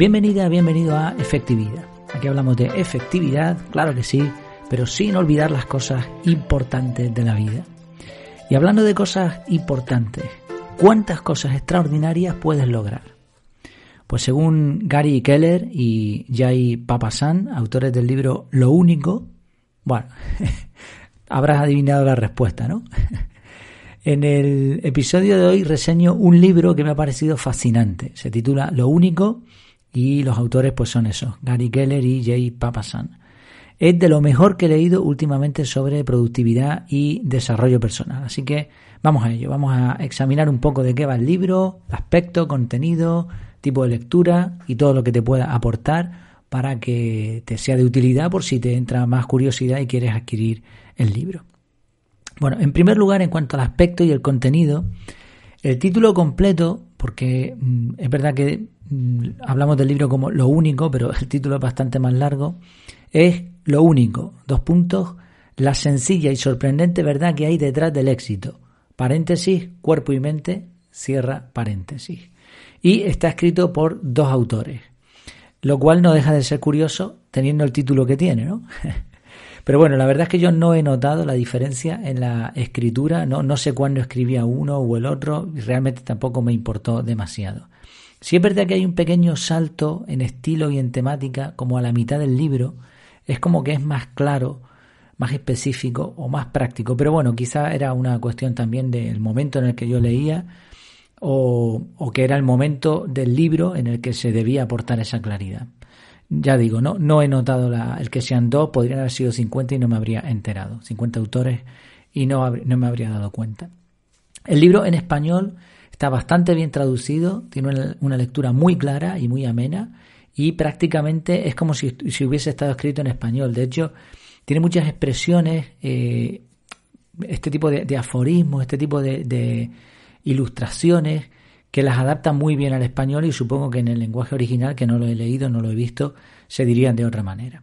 Bienvenida, bienvenido a Efectividad. Aquí hablamos de efectividad, claro que sí, pero sin olvidar las cosas importantes de la vida. Y hablando de cosas importantes, ¿cuántas cosas extraordinarias puedes lograr? Pues según Gary Keller y Jay Papasan, autores del libro Lo Único, bueno, habrás adivinado la respuesta, ¿no? En el episodio de hoy reseño un libro que me ha parecido fascinante. Se titula Lo Único y los autores pues son esos, Gary Keller y Jay Papasan. Es de lo mejor que he leído últimamente sobre productividad y desarrollo personal. Así que vamos a ello, vamos a examinar un poco de qué va el libro, aspecto, contenido, tipo de lectura y todo lo que te pueda aportar para que te sea de utilidad por si te entra más curiosidad y quieres adquirir el libro. Bueno, en primer lugar, en cuanto al aspecto y el contenido, el título completo, porque mm, es verdad que hablamos del libro como lo único, pero el título es bastante más largo, es Lo único, dos puntos, la sencilla y sorprendente verdad que hay detrás del éxito. Paréntesis, cuerpo y mente, cierra paréntesis. Y está escrito por dos autores, lo cual no deja de ser curioso teniendo el título que tiene, ¿no? Pero bueno, la verdad es que yo no he notado la diferencia en la escritura, no, no sé cuándo escribía uno o el otro, y realmente tampoco me importó demasiado. Si es verdad que hay un pequeño salto en estilo y en temática, como a la mitad del libro, es como que es más claro, más específico o más práctico. Pero bueno, quizá era una cuestión también del momento en el que yo leía o, que era el momento del libro en el que se debía aportar esa claridad. Ya digo, no, no he notado la, el que sean dos, podrían haber sido 50 y no me habría enterado. 50 autores y no, no me habría dado cuenta. El libro en español Está bastante bien traducido, tiene una, lectura muy clara y muy amena y prácticamente es como si, hubiese estado escrito en español. De hecho, tiene muchas expresiones, eh, este tipo de, aforismos, este tipo de, ilustraciones que las adaptan muy bien al español y supongo que en el lenguaje original, que no lo he leído, no lo he visto, se dirían de otra manera.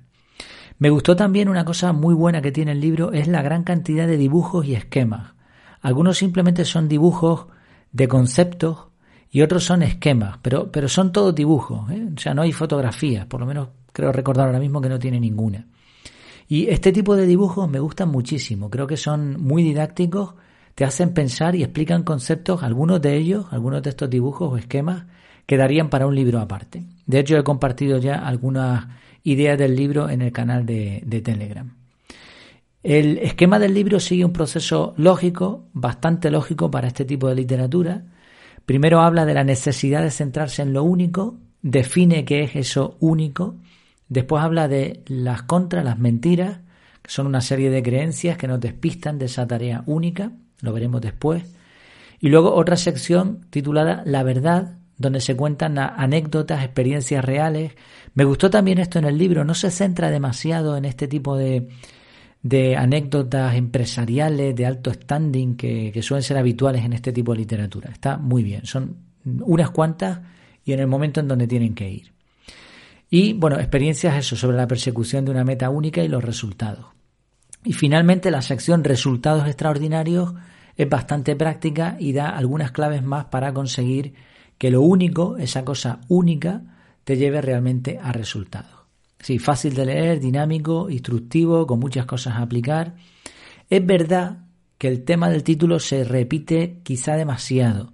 Me gustó también una cosa muy buena que tiene el libro, es la gran cantidad de dibujos y esquemas. Algunos simplemente son dibujos de conceptos y otros son esquemas, pero, pero son todos dibujos, ¿eh? o sea, no hay fotografías, por lo menos creo recordar ahora mismo que no tiene ninguna. Y este tipo de dibujos me gustan muchísimo, creo que son muy didácticos, te hacen pensar y explican conceptos, algunos de ellos, algunos de estos dibujos o esquemas, quedarían para un libro aparte. De hecho, he compartido ya algunas ideas del libro en el canal de, de Telegram. El esquema del libro sigue un proceso lógico, bastante lógico para este tipo de literatura. Primero habla de la necesidad de centrarse en lo único, define qué es eso único, después habla de las contras, las mentiras, que son una serie de creencias que nos despistan de esa tarea única, lo veremos después. Y luego otra sección titulada La verdad, donde se cuentan anécdotas, experiencias reales. Me gustó también esto en el libro, no se centra demasiado en este tipo de de anécdotas empresariales de alto standing que, suelen ser habituales en este tipo de literatura. Está muy bien, son unas cuantas y en el momento en donde tienen que ir. Y bueno, experiencias eso sobre la persecución de una meta única y los resultados. Y finalmente la sección resultados extraordinarios es bastante práctica y da algunas claves más para conseguir que lo único, esa cosa única, te lleve realmente a resultados. Sí, fácil de leer, dinámico, instructivo, con muchas cosas a aplicar. Es verdad que el tema del título se repite quizá demasiado,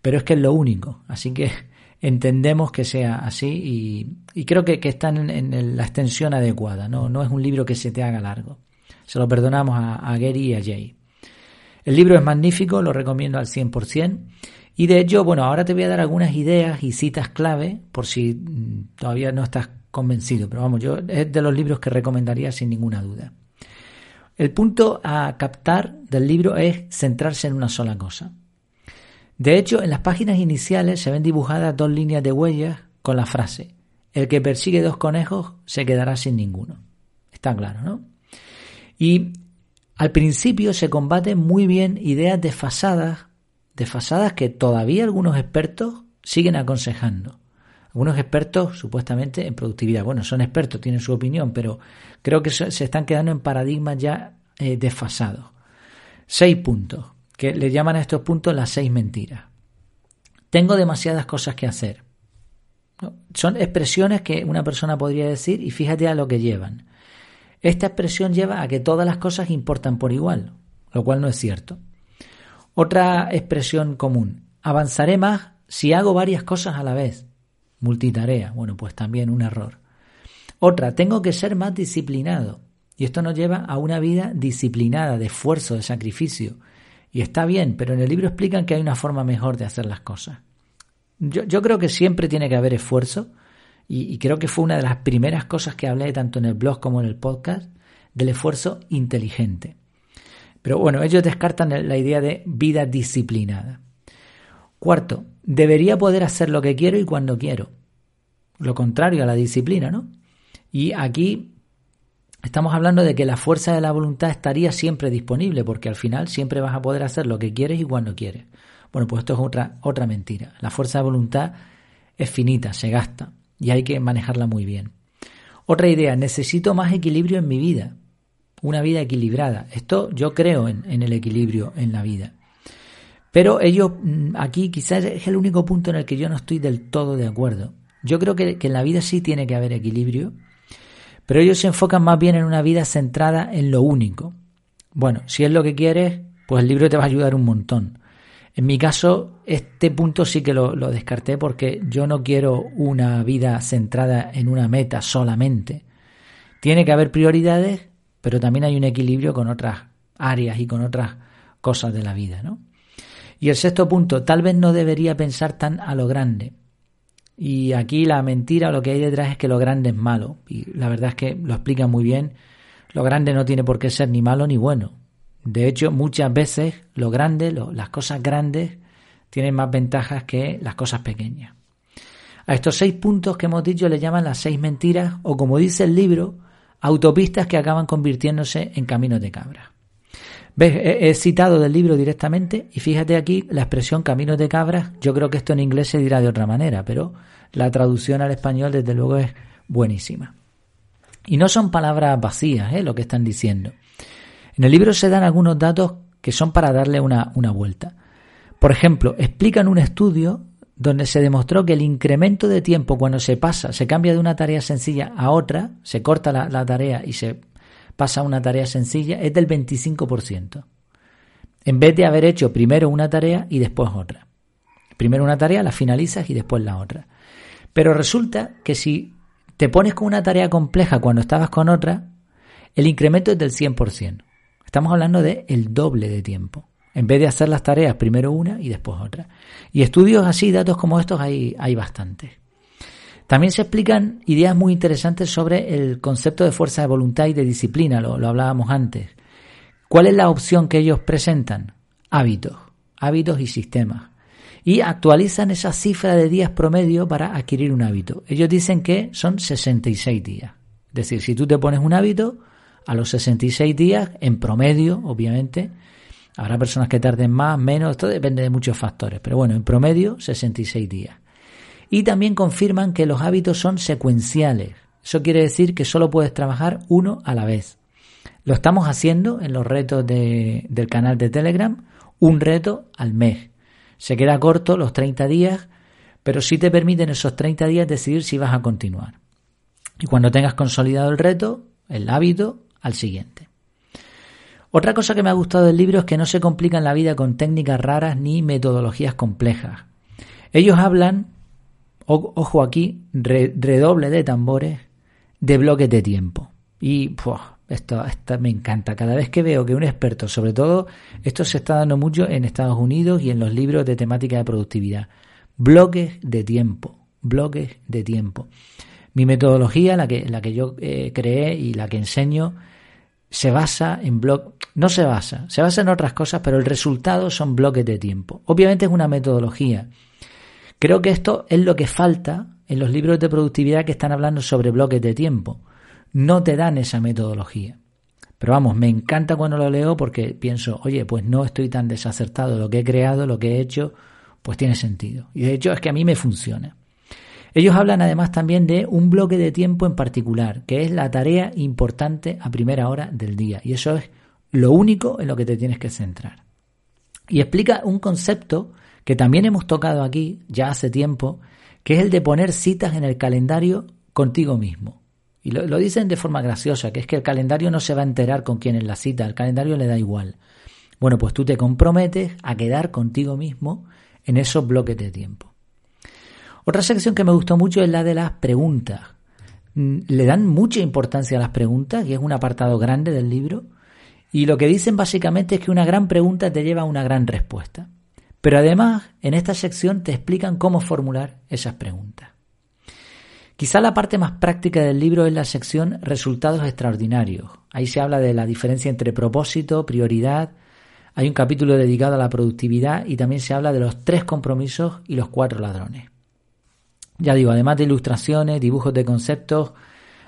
pero es que es lo único, así que entendemos que sea así y, creo que, que están en, la extensión adecuada, ¿no? no es un libro que se te haga largo. Se lo perdonamos a, a Gary y a Jay. El libro es magnífico, lo recomiendo al 100%. Y de hecho, bueno, ahora te voy a dar algunas ideas y citas clave por si mm, todavía no estás convencido, pero vamos, yo es de los libros que recomendaría sin ninguna duda. El punto a captar del libro es centrarse en una sola cosa. De hecho, en las páginas iniciales se ven dibujadas dos líneas de huellas con la frase, el que persigue dos conejos se quedará sin ninguno. Está claro, ¿no? Y al principio se combaten muy bien ideas desfasadas, desfasadas que todavía algunos expertos siguen aconsejando. Algunos expertos, supuestamente, en productividad. Bueno, son expertos, tienen su opinión, pero creo que se están quedando en paradigmas ya eh, desfasados. Seis puntos, que le llaman a estos puntos las seis mentiras. Tengo demasiadas cosas que hacer. Son expresiones que una persona podría decir y fíjate a lo que llevan. Esta expresión lleva a que todas las cosas importan por igual, lo cual no es cierto. Otra expresión común. Avanzaré más si hago varias cosas a la vez. Multitarea. Bueno, pues también un error. Otra, tengo que ser más disciplinado. Y esto nos lleva a una vida disciplinada, de esfuerzo, de sacrificio. Y está bien, pero en el libro explican que hay una forma mejor de hacer las cosas. Yo, creo que siempre tiene que haber esfuerzo y, creo que fue una de las primeras cosas que hablé tanto en el blog como en el podcast del esfuerzo inteligente. Pero bueno, ellos descartan la idea de vida disciplinada. Cuarto, debería poder hacer lo que quiero y cuando quiero. Lo contrario a la disciplina, ¿no? Y aquí estamos hablando de que la fuerza de la voluntad estaría siempre disponible, porque al final siempre vas a poder hacer lo que quieres y cuando quieres. Bueno, pues esto es otra, otra mentira. La fuerza de voluntad es finita, se gasta y hay que manejarla muy bien. Otra idea, necesito más equilibrio en mi vida, una vida equilibrada. Esto yo creo en, el equilibrio en la vida. Pero ellos, mm, aquí quizás es el único punto en el que yo no estoy del todo de acuerdo. Yo creo que, que en la vida sí tiene que haber equilibrio, pero ellos se enfocan más bien en una vida centrada en lo único. Bueno, si es lo que quieres, pues el libro te va a ayudar un montón. En mi caso, este punto sí que lo, descarté porque yo no quiero una vida centrada en una meta solamente. Tiene que haber prioridades, pero también hay un equilibrio con otras áreas y con otras cosas de la vida, ¿no? Y el sexto punto, tal vez no debería pensar tan a lo grande. Y aquí la mentira, lo que hay detrás es que lo grande es malo. Y la verdad es que lo explica muy bien. Lo grande no tiene por qué ser ni malo ni bueno. De hecho, muchas veces lo grande, las cosas grandes, tienen más ventajas que las cosas pequeñas. A estos seis puntos que hemos dicho le llaman las seis mentiras o, como dice el libro, autopistas que acaban convirtiéndose en caminos de cabra. ¿Ves? He, citado del libro directamente y fíjate aquí la expresión caminos de cabras. Yo creo que esto en inglés se dirá de otra manera, pero la traducción al español desde luego es buenísima. Y no son palabras vacías ¿eh? lo que están diciendo. En el libro se dan algunos datos que son para darle una, vuelta. Por ejemplo, explican un estudio donde se demostró que el incremento de tiempo cuando se pasa, se cambia de una tarea sencilla a otra, se corta la tarea y se pasa una tarea sencilla, es del 25%. En vez de haber hecho primero una tarea y después otra. Primero una tarea, la finalizas y después la otra. Pero resulta que si te pones con una tarea compleja cuando estabas con otra, el incremento es del 100%. Estamos hablando de el doble de tiempo. En vez de hacer las tareas primero una y después otra. Y estudios así, datos como estos, hay, hay bastantes. También se explican ideas muy interesantes sobre el concepto de fuerza de voluntad y de disciplina, lo, hablábamos antes. ¿Cuál es la opción que ellos presentan? Hábitos, hábitos y sistemas. Y actualizan esa cifra de días promedio para adquirir un hábito. Ellos dicen que son 66 días. Es decir, si tú te pones un hábito, a los 66 días, en promedio, obviamente. Habrá personas que tarden más, menos, esto depende de muchos factores, pero bueno, en promedio 66 días. Y también confirman que los hábitos son secuenciales. Eso quiere decir que solo puedes trabajar uno a la vez. Lo estamos haciendo en los retos del canal de Telegram, un reto al mes. Se queda corto los 30 días, pero sí te permiten esos 30 días decidir si vas a continuar. Y cuando tengas consolidado el reto, el hábito, al siguiente. Otra cosa que me ha gustado del libro es que no se complican la vida con técnicas raras ni metodologías complejas. Ellos hablan, ojo aquí, redoble de tambores, de bloques de tiempo. Y esto, me encanta. Cada vez que veo que un experto, sobre todo, esto se está dando mucho en Estados Unidos y en los libros de temática de productividad. Bloques de tiempo, bloques de tiempo. Mi metodología, la que, la que yo eh, creé y la que enseño, se basa en bloques, no se basa, se basa en otras cosas, pero el resultado son bloques de tiempo. Obviamente es una metodología. Creo que esto es lo que falta en los libros de productividad que están hablando sobre bloques de tiempo. No te dan esa metodología. Pero vamos, me encanta cuando lo leo porque pienso, oye, pues no estoy tan desacertado. Lo que he creado, lo que he hecho, pues tiene sentido. Y de hecho es que a mí me funciona. Ellos hablan además también de un bloque de tiempo en particular, que es la tarea importante a primera hora del día. Y eso es lo único en lo que te tienes que centrar. Y explica un concepto que también hemos tocado aquí ya hace tiempo, que es el de poner citas en el calendario contigo mismo. Y lo, dicen de forma graciosa, que es que el calendario no se va a enterar con quién es la cita, el calendario le da igual. Bueno, pues tú te comprometes a quedar contigo mismo en esos bloques de tiempo. Otra sección que me gustó mucho es la de las preguntas. Mm, le dan mucha importancia a las preguntas, y es un apartado grande del libro, y lo que dicen básicamente es que una gran pregunta te lleva a una gran respuesta. Pero además, en esta sección te explican cómo formular esas preguntas. Quizá la parte más práctica del libro es la sección Resultados extraordinarios. Ahí se habla de la diferencia entre propósito, prioridad. Hay un capítulo dedicado a la productividad y también se habla de los tres compromisos y los cuatro ladrones. Ya digo, además de ilustraciones, dibujos de conceptos,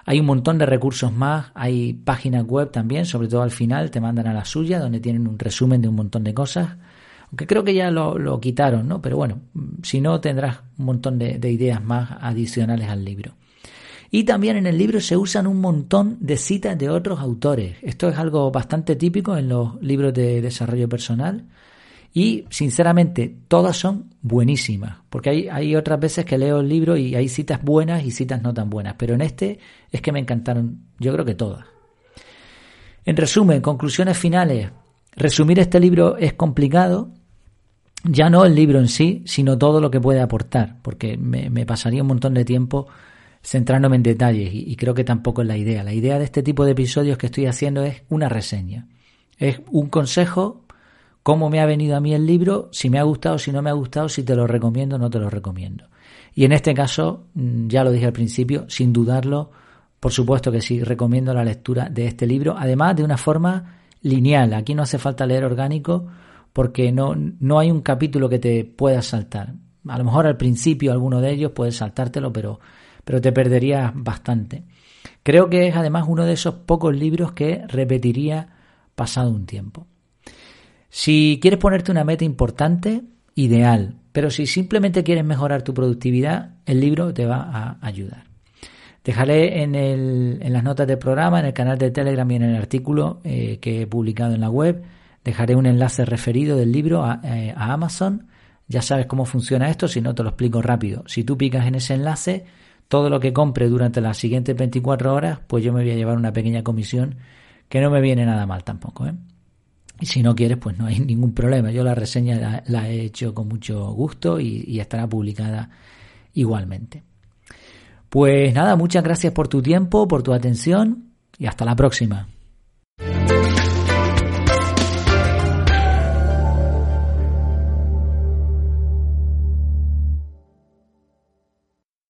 hay un montón de recursos más, hay páginas web también, sobre todo al final te mandan a la suya, donde tienen un resumen de un montón de cosas, aunque creo que ya lo, quitaron, ¿no? Pero bueno, si no tendrás un montón de, ideas más adicionales al libro. Y también en el libro se usan un montón de citas de otros autores. Esto es algo bastante típico en los libros de desarrollo personal. Y sinceramente, todas son buenísimas, porque hay, hay otras veces que leo el libro y hay citas buenas y citas no tan buenas, pero en este es que me encantaron, yo creo que todas. En resumen, conclusiones finales. Resumir este libro es complicado, ya no el libro en sí, sino todo lo que puede aportar, porque me, pasaría un montón de tiempo centrándome en detalles y, y creo que tampoco es la idea. La idea de este tipo de episodios que estoy haciendo es una reseña. Es un consejo cómo me ha venido a mí el libro, si me ha gustado, si no me ha gustado, si te lo recomiendo o no te lo recomiendo. Y en este caso, mm, ya lo dije al principio, sin dudarlo, por supuesto que sí, recomiendo la lectura de este libro, además de una forma lineal. Aquí no hace falta leer orgánico porque no, no hay un capítulo que te pueda saltar. A lo mejor al principio alguno de ellos puedes saltártelo, pero, pero te perderías bastante. Creo que es además uno de esos pocos libros que repetiría pasado un tiempo. Si quieres ponerte una meta importante, ideal. Pero si simplemente quieres mejorar tu productividad, el libro te va a ayudar. Dejaré en, el, en las notas del programa, en el canal de Telegram y en el artículo eh, que he publicado en la web, dejaré un enlace referido del libro a, eh, a Amazon. Ya sabes cómo funciona esto, si no te lo explico rápido. Si tú picas en ese enlace, todo lo que compre durante las siguientes 24 horas, pues yo me voy a llevar una pequeña comisión que no me viene nada mal tampoco. ¿eh? Y si no quieres, pues no hay ningún problema. Yo la reseña la, he hecho con mucho gusto y, estará publicada igualmente. Pues nada, muchas gracias por tu tiempo, por tu atención y hasta la próxima.